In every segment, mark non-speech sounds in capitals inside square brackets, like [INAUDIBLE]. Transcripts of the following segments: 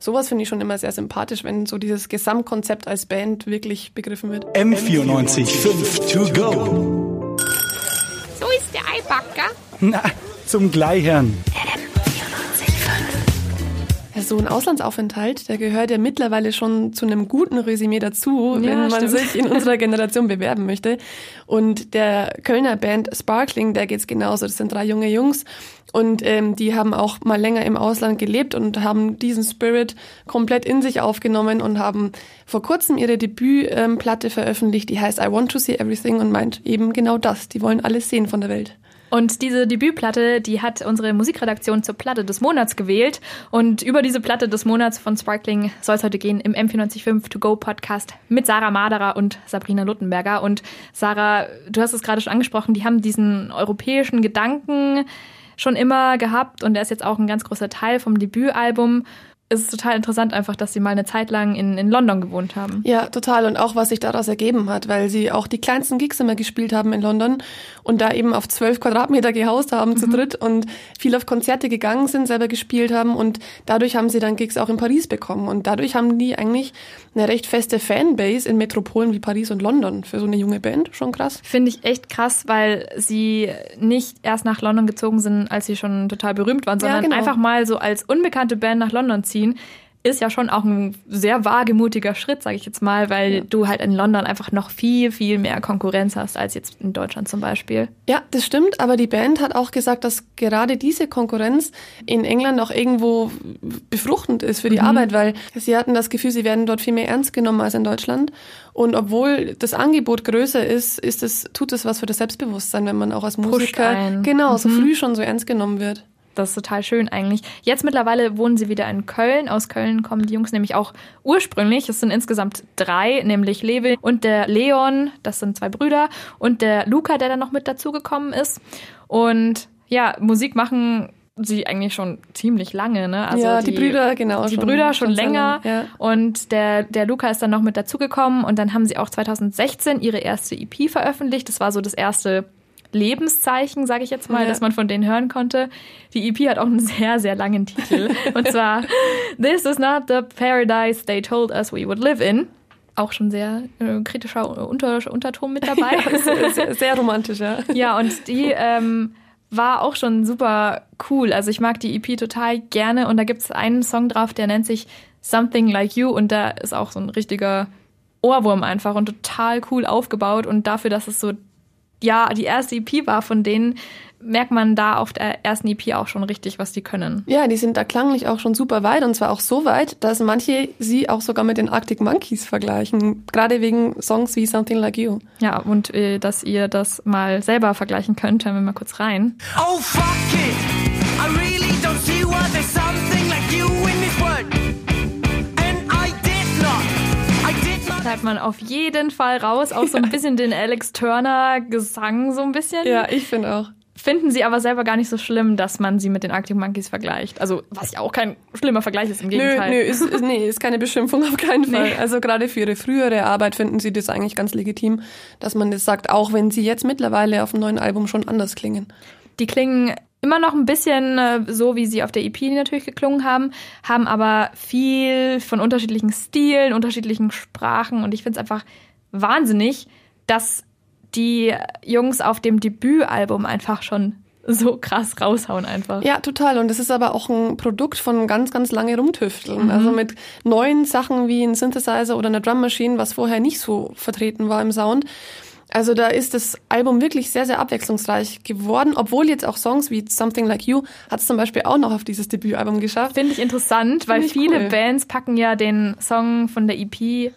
sowas finde ich schon immer sehr sympathisch, wenn so dieses Gesamtkonzept als Band wirklich begriffen wird. M94.5 to go. So ist der Eibacker. Na, zum Gleichern. Ja, so ein Auslandsaufenthalt, der gehört ja mittlerweile schon zu einem guten Resümee dazu, Ja, wenn man stimmt. sich in unserer Generation bewerben möchte. Und der Kölner Band Sparkling, der geht's genauso. Das sind drei junge Jungs und ähm, die haben auch mal länger im Ausland gelebt und haben diesen Spirit komplett in sich aufgenommen und haben vor kurzem ihre Debütplatte veröffentlicht, die heißt I Want to See Everything und meint eben genau das. Die wollen alles sehen von der Welt. Und diese Debütplatte, die hat unsere Musikredaktion zur Platte des Monats gewählt. Und über diese Platte des Monats von Sparkling soll es heute gehen im M495 To Go Podcast mit Sarah Maderer und Sabrina Luttenberger. Und Sarah, du hast es gerade schon angesprochen, die haben diesen europäischen Gedanken schon immer gehabt und der ist jetzt auch ein ganz großer Teil vom Debütalbum. Es ist total interessant einfach, dass sie mal eine Zeit lang in, in London gewohnt haben. Ja, total. Und auch, was sich daraus ergeben hat, weil sie auch die kleinsten Gigs immer gespielt haben in London und da eben auf zwölf Quadratmeter gehaust haben zu dritt und viel auf Konzerte gegangen sind, selber gespielt haben und dadurch haben sie dann Gigs auch in Paris bekommen und dadurch haben die eigentlich eine recht feste Fanbase in Metropolen wie Paris und London für so eine junge Band. Schon krass. Finde ich echt krass, weil sie nicht erst nach London gezogen sind, als sie schon total berühmt waren, Ja, sondern genau. einfach mal so als unbekannte Band nach London ziehen. Ist ja schon auch ein sehr wagemutiger Schritt, sage ich jetzt mal, weil du halt in London einfach noch viel, viel mehr Konkurrenz hast als jetzt in Deutschland zum Beispiel. Ja, das stimmt, aber die Band hat auch gesagt, dass gerade diese Konkurrenz in England auch irgendwo befruchtend ist für die Arbeit, weil sie hatten das Gefühl, sie werden dort viel mehr ernst genommen als in Deutschland. Und obwohl das Angebot größer ist, ist es, tut es was für das Selbstbewusstsein, wenn man auch als Musiker genau so früh schon so ernst genommen wird. Das ist total schön eigentlich. Jetzt mittlerweile wohnen sie wieder in Köln. Aus Köln kommen die Jungs nämlich auch ursprünglich. Es sind insgesamt drei, nämlich Levi und der Leon, das sind zwei Brüder, und der Luca, der dann noch mit dazugekommen ist. Und ja, Musik machen sie eigentlich schon ziemlich lange, ne? ja, die, Brüder, genau. die Brüder schon, sehr länger. lang, Ja. Und der, der Luca ist dann noch mit dazugekommen und dann haben sie auch 2016 ihre erste EP veröffentlicht. Das war so das erste Lebenszeichen, sage ich jetzt mal, Ja. dass man von denen hören konnte. Die EP hat auch einen sehr, sehr langen Titel. [LAUGHS] und zwar This is not the paradise they told us we would live in. Auch schon sehr äh, kritischer Unter Unterton mit dabei. [LAUGHS] Sehr, sehr romantisch, ja. Ja, und die ähm, war auch schon super cool. Also ich mag die EP total gerne und da gibt's einen Song drauf, der nennt sich Something Like You und da ist auch so ein richtiger Ohrwurm einfach und total cool aufgebaut und dafür, dass es so ja die erste EP war von denen, merkt man da auf der ersten EP auch schon richtig, was die können. Ja, die sind da klanglich auch schon super weit und zwar auch so weit, dass manche sie auch sogar mit den Arctic Monkeys vergleichen. Gerade wegen Songs wie Something Like You. Ja, und äh, dass ihr das mal selber vergleichen könnt, hören wir mal kurz rein. Oh fuck it! Hat man auf jeden Fall raus, auch so ein bisschen den Alex Turner Gesang so ein bisschen. Ja, ich finde auch. Finden sie aber selber gar nicht so schlimm, dass man sie mit den Arctic Monkeys vergleicht. Also, was ja auch kein schlimmer Vergleich ist, im Nö, Gegenteil. nö, ist, ist, nee, ist keine Beschimpfung auf keinen Fall. Also gerade für ihre frühere Arbeit finden sie das eigentlich ganz legitim, dass man das sagt, auch wenn sie jetzt mittlerweile auf dem neuen Album schon anders klingen. Die klingen immer noch ein bisschen äh, so, wie sie auf der EP natürlich geklungen haben, haben aber viel von unterschiedlichen Stilen, unterschiedlichen Sprachen und ich finde es einfach wahnsinnig, dass die Jungs auf dem Debütalbum einfach schon so krass raushauen einfach. Ja, total. Und das ist aber auch ein Produkt von ganz, ganz lange rumtüfteln. Also mit neuen Sachen wie ein Synthesizer oder eine Drum Machine, was vorher nicht so vertreten war im Sound. Also da ist das Album wirklich sehr, sehr abwechslungsreich geworden, obwohl jetzt auch Songs wie Something Like You hat es zum Beispiel auch noch auf dieses Debütalbum geschafft. Finde ich interessant, weil ich viele cool. Bands packen ja den Song von der EP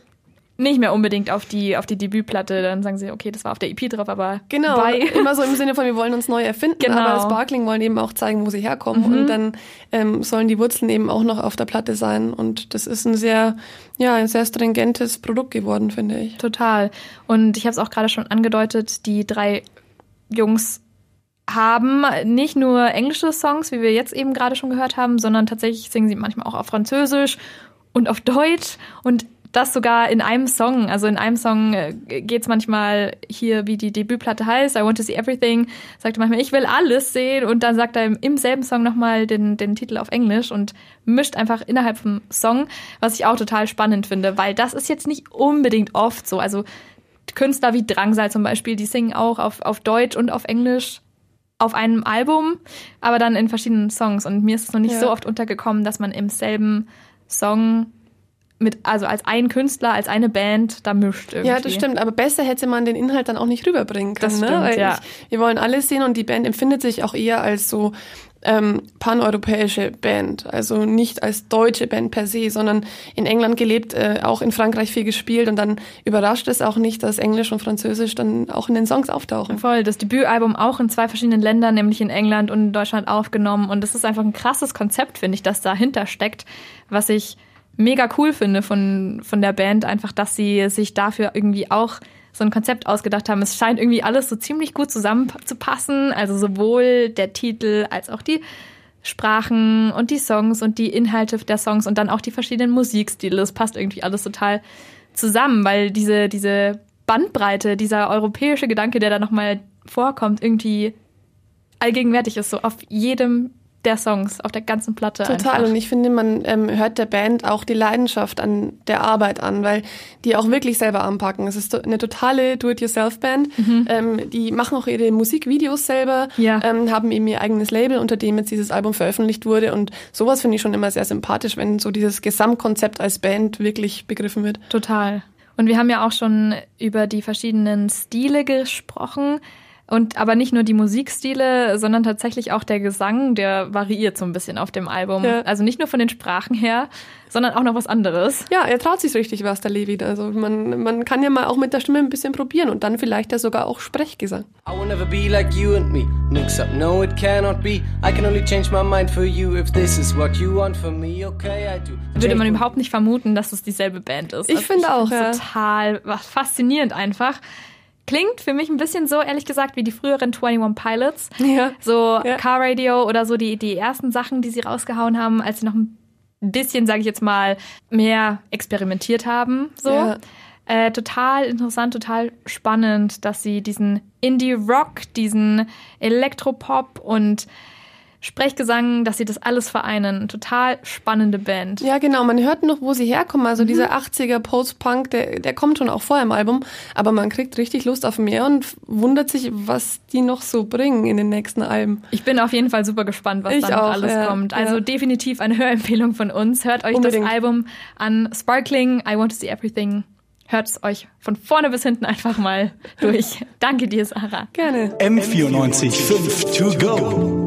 nicht mehr unbedingt auf die, auf die Debütplatte. Dann sagen sie, okay, das war auf der EP drauf, aber Genau, bei. [LAUGHS] immer so im [LAUGHS] Sinne von, wir wollen uns neu erfinden, Genau. aber Sparkling wollen eben auch zeigen, wo sie herkommen und dann ähm, sollen die Wurzeln eben auch noch auf der Platte sein und das ist ein sehr, ja, ein sehr stringentes Produkt geworden, finde ich. Total. Und ich habe es auch gerade schon angedeutet, die drei Jungs haben nicht nur englische Songs, wie wir jetzt eben gerade schon gehört haben, sondern tatsächlich singen sie manchmal auch auf Französisch und auf Deutsch. Und das sogar in einem Song. Also in einem Song äh, geht's manchmal hier, wie die Debütplatte heißt, I Want to See Everything, sagt er manchmal, ich will alles sehen und dann sagt er im, im selben Song nochmal den, den Titel auf Englisch und mischt einfach innerhalb vom Song, was ich auch total spannend finde, weil das ist jetzt nicht unbedingt oft so. Also Künstler wie Drangsal zum Beispiel, die singen auch auf, auf Deutsch und auf Englisch auf einem Album, aber dann in verschiedenen Songs. Und mir ist es noch nicht Ja. so oft untergekommen, dass man im selben Song mit, also als ein Künstler, als eine Band da mischt irgendwie. Ja, das stimmt. Aber besser hätte man den Inhalt dann auch nicht rüberbringen können. Das ne? stimmt, Weil ja. ich, wir wollen alles sehen und die Band empfindet sich auch eher als so ähm, paneuropäische Band. Also nicht als deutsche Band per se, sondern in England gelebt, äh, auch in Frankreich viel gespielt und dann überrascht es auch nicht, dass Englisch und Französisch dann auch in den Songs auftauchen. Voll, das Debütalbum auch in zwei verschiedenen Ländern, nämlich in England und in Deutschland aufgenommen. Und das ist einfach ein krasses Konzept, finde ich, das dahinter steckt, was ich mega cool finde von, von der Band, einfach, dass sie sich dafür irgendwie auch so ein Konzept ausgedacht haben. Es scheint irgendwie alles so ziemlich gut zusammenzupassen, also sowohl der Titel als auch die Sprachen und die Songs und die Inhalte der Songs und dann auch die verschiedenen Musikstile. Das passt irgendwie alles total zusammen, weil diese, diese Bandbreite, dieser europäische Gedanke, der da nochmal vorkommt, irgendwie allgegenwärtig ist, so auf jedem der Songs, auf der ganzen Platte. Total. Einfach. Und ich finde, man ähm, hört der Band auch die Leidenschaft an der Arbeit an, weil die auch wirklich selber anpacken. Es ist eine totale Do-it-yourself-Band. Ähm, die machen auch ihre Musikvideos selber, Ja. ähm, haben eben ihr eigenes Label, unter dem jetzt dieses Album veröffentlicht wurde. Und sowas finde ich schon immer sehr sympathisch, wenn so dieses Gesamtkonzept als Band wirklich begriffen wird. Total. Und wir haben ja auch schon über die verschiedenen Stile gesprochen. Und aber nicht nur die Musikstile, sondern tatsächlich auch der Gesang, der variiert so ein bisschen auf dem Album. Ja. Also nicht nur von den Sprachen her, sondern auch noch was anderes. Ja, er traut sich richtig was, der Levi. Also man, man kann ja mal auch mit der Stimme ein bisschen probieren und dann vielleicht ja sogar auch Sprechgesang. I will never be like you and me. Mix up, no, it cannot be. I can only change my mind for you if this is what you want for me. Okay, I do. Würde man überhaupt nicht vermuten, dass es dieselbe Band ist. Also Ich finde auch, ja. Total was faszinierend einfach. Klingt für mich ein bisschen so, ehrlich gesagt, wie die früheren 21 Pilots. Ja. So Ja. Car Radio oder so die, die ersten Sachen, die sie rausgehauen haben, als sie noch ein bisschen, sage ich jetzt mal, mehr experimentiert haben. So. Ja. Äh, total interessant, total spannend, dass sie diesen Indie-Rock, diesen Elektropop und Sprechgesang, dass sie das alles vereinen. Total spannende Band. Ja, genau. Man hört noch, wo sie herkommen. Also dieser 80er Post-Punk, der, der kommt schon auch vor im Album. Aber man kriegt richtig Lust auf mehr und wundert sich, was die noch so bringen in den nächsten Alben. Ich bin auf jeden Fall super gespannt, was Ich da noch auch, alles ja, kommt. Also ja. definitiv eine Hörempfehlung von uns. Hört euch Unbedingt. das Album an. Sparkling, I Want to See Everything. Hört es euch von vorne bis hinten einfach mal [LAUGHS] durch. Danke dir, Sarah. Gerne. M94 5 to go.